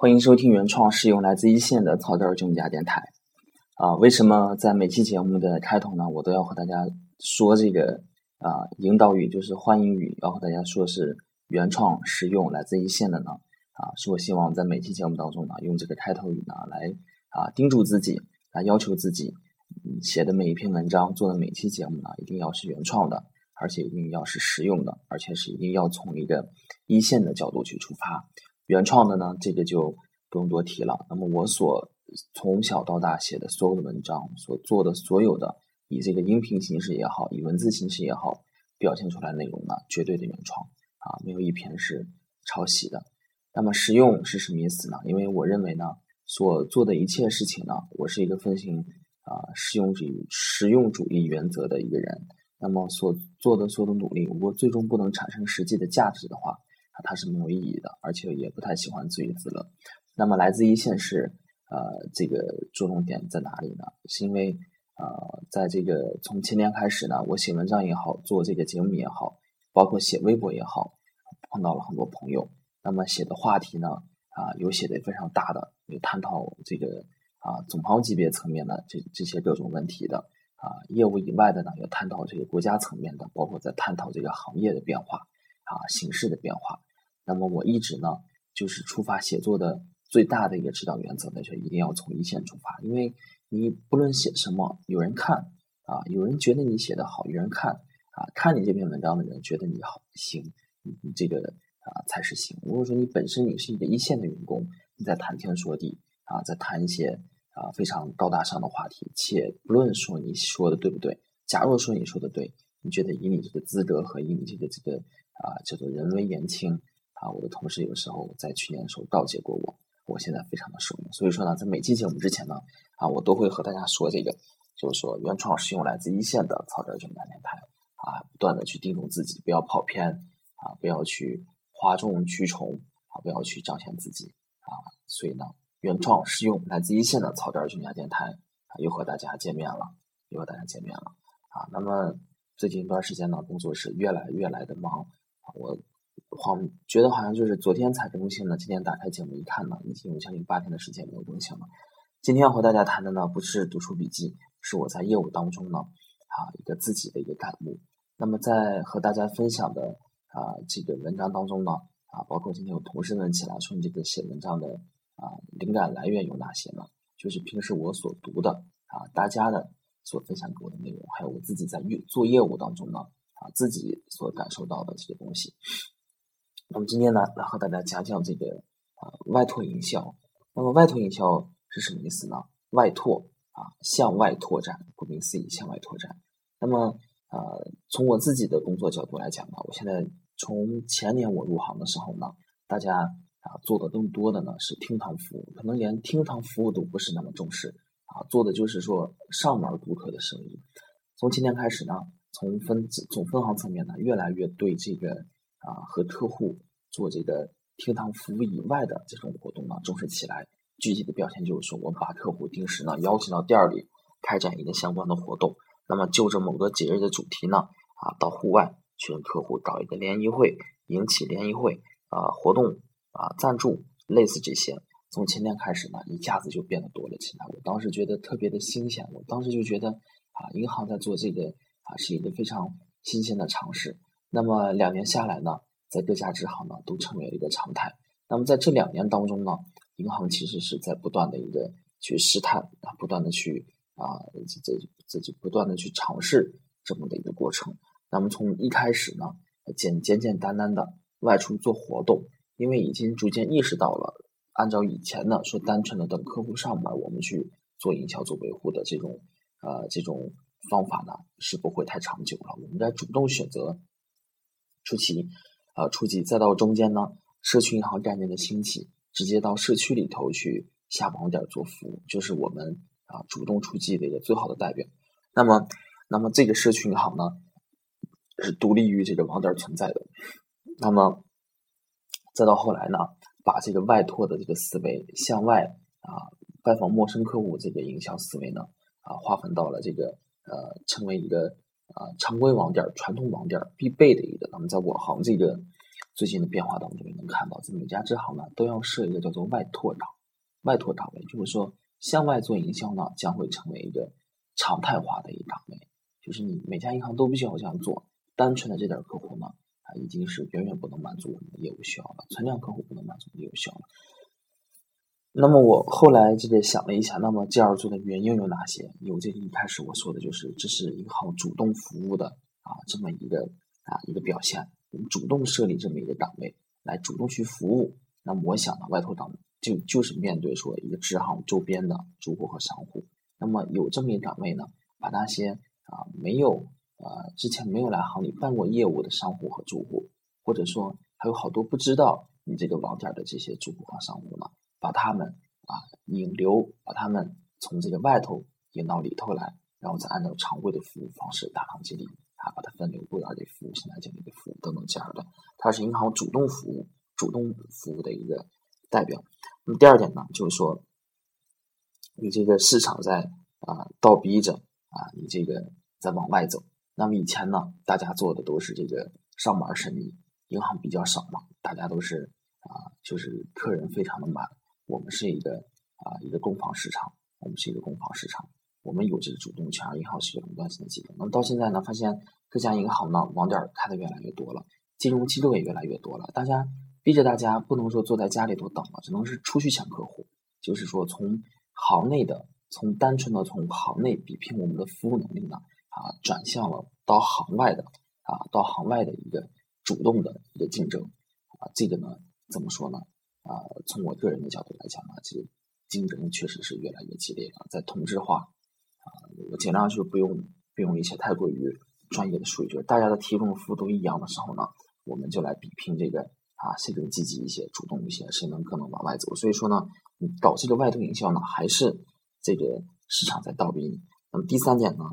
欢迎收听原创实用来自一线的草根专家电台。啊，为什么在每期节目的开头呢，我都要和大家说这个啊引导语，就是欢迎语，要和大家说是原创实用来自一线的呢？啊，是我希望在每期节目当中呢，用这个开头语呢来啊叮嘱自己，来要求自己，写的每一篇文章，做的每期节目呢，一定要是原创的，而且一定要是实用的，而且是一定要从一个一线的角度去出发。原创的呢，这个就不用多提了。那么我所从小到大写的所有的文章，所做的所有的以这个音频形式也好，以文字形式也好，表现出来内容呢，绝对的原创啊，没有一篇是抄袭的。那么实用是什么意思呢？因为我认为呢，所做的一切事情呢，我是一个奉行啊实用主义、实用主义原则的一个人。那么所做的所有的努力，如果最终不能产生实际的价值的话，它是没有意义的，而且也不太喜欢自娱自乐。那么来自一线是呃，这个着重点在哪里呢？是因为呃，在这个从前年开始呢，我写文章也好，做这个节目也好，包括写微博也好，碰到了很多朋友。那么写的话题呢，啊，有写的非常大的，有探讨这个啊总行级别层面的这这些各种问题的啊，业务以外的呢，有探讨这个国家层面的，包括在探讨这个行业的变化啊形势的变化。那么我一直呢，就是出发写作的最大的一个指导原则，那就一定要从一线出发，因为你不论写什么，有人看啊，有人觉得你写的好，有人看啊，看你这篇文章的人觉得你好行，你你这个啊才是行。如果说你本身你是一个一线的员工，你在谈天说地啊，在谈一些啊非常高大上的话题，且不论说你说的对不对，假如说你说的对，你觉得以你这个资格和以你这个这个啊叫做人微言轻。啊，我的同事有时候在去年的时候告诫过我，我现在非常的受用。所以说呢，在每期节目之前呢，啊，我都会和大家说这个，就是说原创是用来自一线的草根儿电台，啊，不断的去叮嘱自己不要跑偏，啊，不要去哗众取宠，啊，不要去彰显自己，啊，所以呢，原创是用来自一线的草根儿电台，啊，又和大家见面了，又和大家见面了，啊，那么最近一段时间呢，工作是越来越来的忙，我。好，觉得好像就是昨天才更新的，今天打开节目一看呢，已经有将近八天的时间没有更新了。今天要和大家谈的呢，不是读书笔记，是我在业务当中呢，啊，一个自己的一个感悟。那么在和大家分享的啊这个文章当中呢，啊，包括今天有同事们起来说你这个写文章的啊灵感来源有哪些呢？就是平时我所读的啊，大家的所分享给我的内容，还有我自己在业做业务当中呢，啊，自己所感受到的这些东西。那么今天呢，来和大家讲讲这个啊外拓营销。那么外拓营销是什么意思呢？外拓啊，向外拓展，顾名思义，向外拓展。那么呃，从我自己的工作角度来讲呢，我现在从前年我入行的时候呢，大家啊做的更多的呢是厅堂服务，可能连厅堂服务都不是那么重视啊，做的就是说上门顾客的生意。从今天开始呢，从分总分行层面呢，越来越对这个。啊，和客户做这个厅堂服务以外的这种活动呢，重视起来。具体的表现就是说，我们把客户定时呢邀请到店里开展一个相关的活动。那么就着某个节日的主题呢，啊，到户外去跟客户搞一个联谊会，引起联谊会啊活动啊赞助，类似这些。从前天开始呢，一下子就变得多了起来。我当时觉得特别的新鲜，我当时就觉得啊，银行在做这个啊是一个非常新鲜的尝试。那么两年下来呢，在各家支行呢都成为了一个常态。那么在这两年当中呢，银行其实是在不断的一个去试探啊，不断的去啊，这这这就不断的去尝试这么的一个过程。那么从一开始呢，简简简单单的外出做活动，因为已经逐渐意识到了，按照以前呢说单纯的等客户上门，我们去做营销做维护的这种呃这种方法呢是不会太长久了。我们在主动选择。初期，呃，初级再到中间呢，社区银行概念的兴起，直接到社区里头去下网点做服务，就是我们啊主动出击的一个最好的代表。那么，那么这个社区银行呢，是独立于这个网点存在的。那么，再到后来呢，把这个外拓的这个思维，向外啊拜访陌生客户这个营销思维呢，啊划分到了这个呃成为一个。啊，常规网点、传统网点必备的一个，那么在我行这个最近的变化当中也能看到，在每家支行呢都要设一个叫做外拓岗，外拓岗位，就是说向外做营销呢将会成为一个常态化的一个岗位，就是你每家银行都必须要这样做。单纯的这点客户呢，啊已经是远远不能满足我们的业务需要了，存量客户不能满足业务需要了。那么我后来这个想了一下，那么这样做的原因有哪些？有这个一开始我说的就是，这是银行主动服务的啊这么一个啊一个表现。我们主动设立这么一个岗位，来主动去服务。那么我想呢，外拓岗就就是面对说一个支行周边的住户和商户。那么有这么一个岗位呢，把那些啊没有呃之前没有来行里办过业务的商户和住户，或者说还有好多不知道你这个网点的这些住户和商户呢，把他们啊引流，把他们从这个外头引到里头来，然后再按照常规的服务方式打行经理。啊，把它分流过来的服务，现在经理的服务等等这样的，它是银行主动服务、主动服务的一个代表。那么第二点呢，就是说，你这个市场在啊倒逼着啊你这个在往外走。那么以前呢，大家做的都是这个上门生意，银行比较少嘛，大家都是啊就是客人非常的满。我们是一个啊一个供房市场，我们是一个供房市场。我们有这个主动权，银行是一个垄断性的机构。那么到现在呢，发现各家银行呢网点开的越来越多了，金融机构也越来越多了。大家逼着大家不能说坐在家里头等了，只能是出去抢客户。就是说，从行内的，从单纯的从行内比拼我们的服务能力呢，啊，转向了到行外的，啊，到行外的一个主动的一个竞争。啊，这个呢，怎么说呢？啊，从我个人的角度来讲呢，这个竞争确实是越来越激烈了，在同质化。啊，我尽量就不用不用一些太过于专业的术语，就是大家的提供服务都一样的时候呢，我们就来比拼这个啊，谁更积极一些、主动一些，谁能更能往外走。所以说呢，你搞这个外拓营销呢，还是这个市场在倒逼你。那么第三点呢，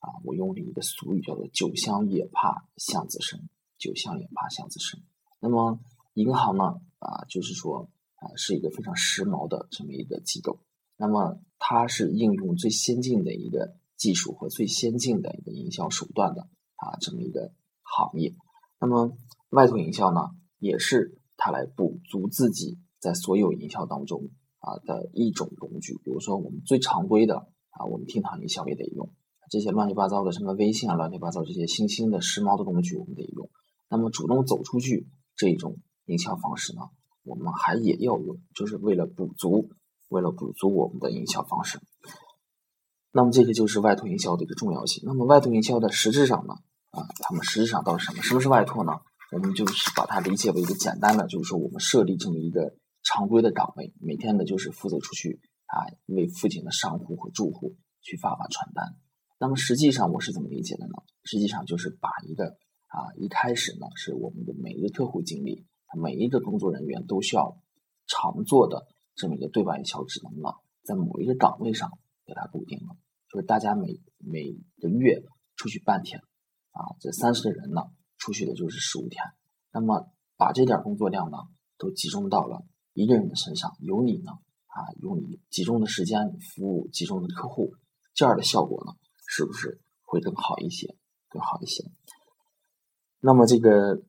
啊，我用了一个俗语叫做“酒香也怕巷子深”，酒香也怕巷子深。那么银行呢，啊，就是说啊，是一个非常时髦的这么一个机构。那么它是应用最先进的一个技术和最先进的一个营销手段的啊这么一个行业。那么外拓营销呢，也是它来补足自己在所有营销当中啊的一种工具。比如说我们最常规的啊，我们厅堂营销也得用这些乱七八糟的什么微信啊，乱七八糟这些新兴的时髦的工具我们得用。那么主动走出去这种营销方式呢，我们还也要用，就是为了补足。为了补足我们的营销方式，那么这个就是外拓营销的一个重要性。那么外拓营销的实质上呢，啊，他们实质上到底什么？什么是外拓呢？我们就是把它理解为一个简单的，就是说我们设立这么一个常规的岗位，每天呢就是负责出去啊，为附近的商户和住户去发发传单。那么实际上我是怎么理解的呢？实际上就是把一个啊，一开始呢是我们的每一个客户经理，每一个工作人员都需要常做的。这么一个对外营销职能呢，在某一个岗位上给它固定了，就是大家每每个月出去半天，啊，这三十个人呢，出去的就是十五天。那么把这点工作量呢，都集中到了一个人的身上，由你呢，啊，用你集中的时间服务集中的客户，这样的效果呢，是不是会更好一些？更好一些？那么这个，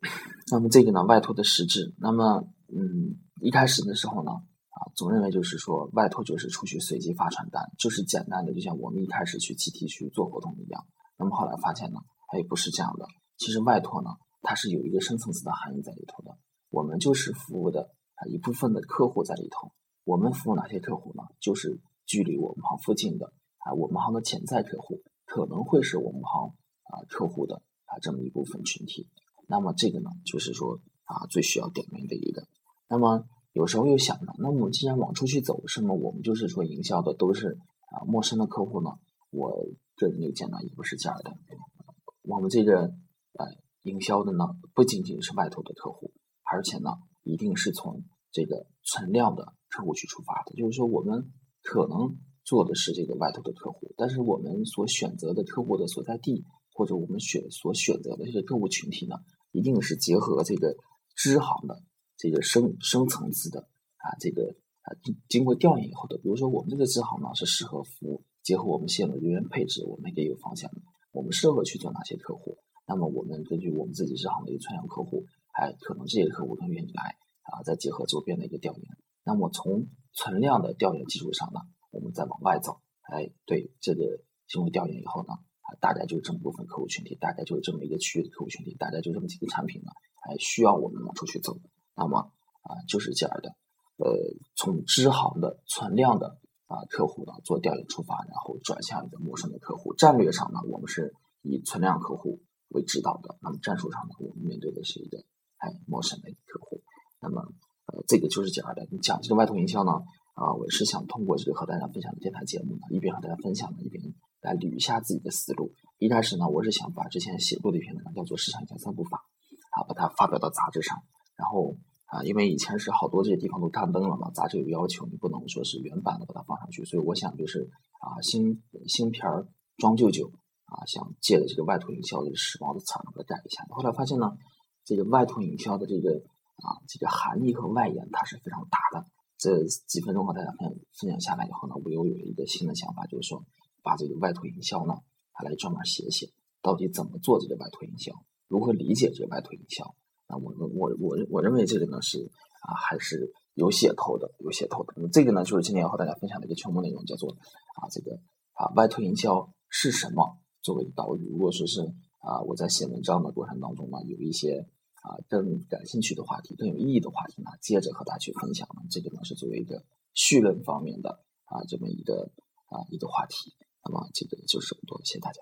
那么这个呢，外拓的实质，那么嗯，一开始的时候呢。啊，总认为就是说外拓就是出去随机发传单，就是简单的，就像我们一开始去集体去做活动一样。那么后来发现呢，它也不是这样的。其实外拓呢，它是有一个深层次的含义在里头的。我们就是服务的啊一部分的客户在里头。我们服务哪些客户呢？就是距离我们行附近的啊，我们行的潜在客户，可能会是我们行啊客户的这么一部分群体。那么这个呢，就是说啊最需要点名的一个。那么。有时候又想着，那么既然往出去走，是么我们就是说营销的都是啊陌生的客户呢？我个人就见到也不是这样的。我们这个呃营销的呢，不仅仅是外头的客户，而且呢，一定是从这个存量的客户去出发的。就是说，我们可能做的是这个外头的客户，但是我们所选择的客户的所在地，或者我们选所选择的这个客户群体呢，一定是结合这个支行的。这个深深层次的啊，这个啊经经过调研以后的，比如说我们这个支行呢是适合服务，结合我们现有的人员配置，我们也有方向。我们适合去做哪些客户？那么我们根据我们自己支行的一个存量客户，哎，可能这些客户更愿意来啊，再结合周边的一个调研，那么从存量的调研基础上呢，我们再往外走，哎，对这个经过调研以后呢，大概就是这么部分客户群体，大概就是这么一个区域的客户群体，大概就这么几个产品呢，还，需要我们往出去走，那么啊，就是这样的，呃，从支行的存量的啊客户呢做调研出发，然后转向一个陌生的客户，战略上呢，我们是以存量客户为指导的，那么战术上呢，我们面对的是一个。哎，陌生的客户，那么呃，这个就是这样的。你讲这个外拓营销呢，啊，我是想通过这个和大家分享的电台节目呢，一边和大家分享呢，一边来捋一下自己的思路。一开始呢，我是想把之前写过的一篇文章叫做《市场营销三步法》，啊，把它发表到杂志上。然后啊，因为以前是好多这些地方都刊登了嘛，杂志有要求，你不能说是原版的把它放上去，所以我想就是啊，新新片儿装旧酒啊，想借着这个外拓营销这个时髦的词儿把它改一下。后来发现呢。这个外拓营销的这个啊，这个含义和外延它是非常大的。这几分钟和大家分享分享下来以后呢，我又有一个新的想法，就是说把这个外拓营销呢，它来专门写写，到底怎么做这个外拓营销，如何理解这个外拓营销。那我我我我认为这个呢是啊，还是有写头的，有写头的。那么这个呢，就是今天要和大家分享的一个全部内容，叫做啊，这个啊，外拓营销是什么？作为导语，如果说是啊，我在写文章的过程当中呢，有一些。啊，更感兴趣的话题，更有意义的话题呢，接着和大家去分享。这个呢是作为一个绪论方面的啊这么一个啊一个话题。那么基本就是这么多，谢谢大家。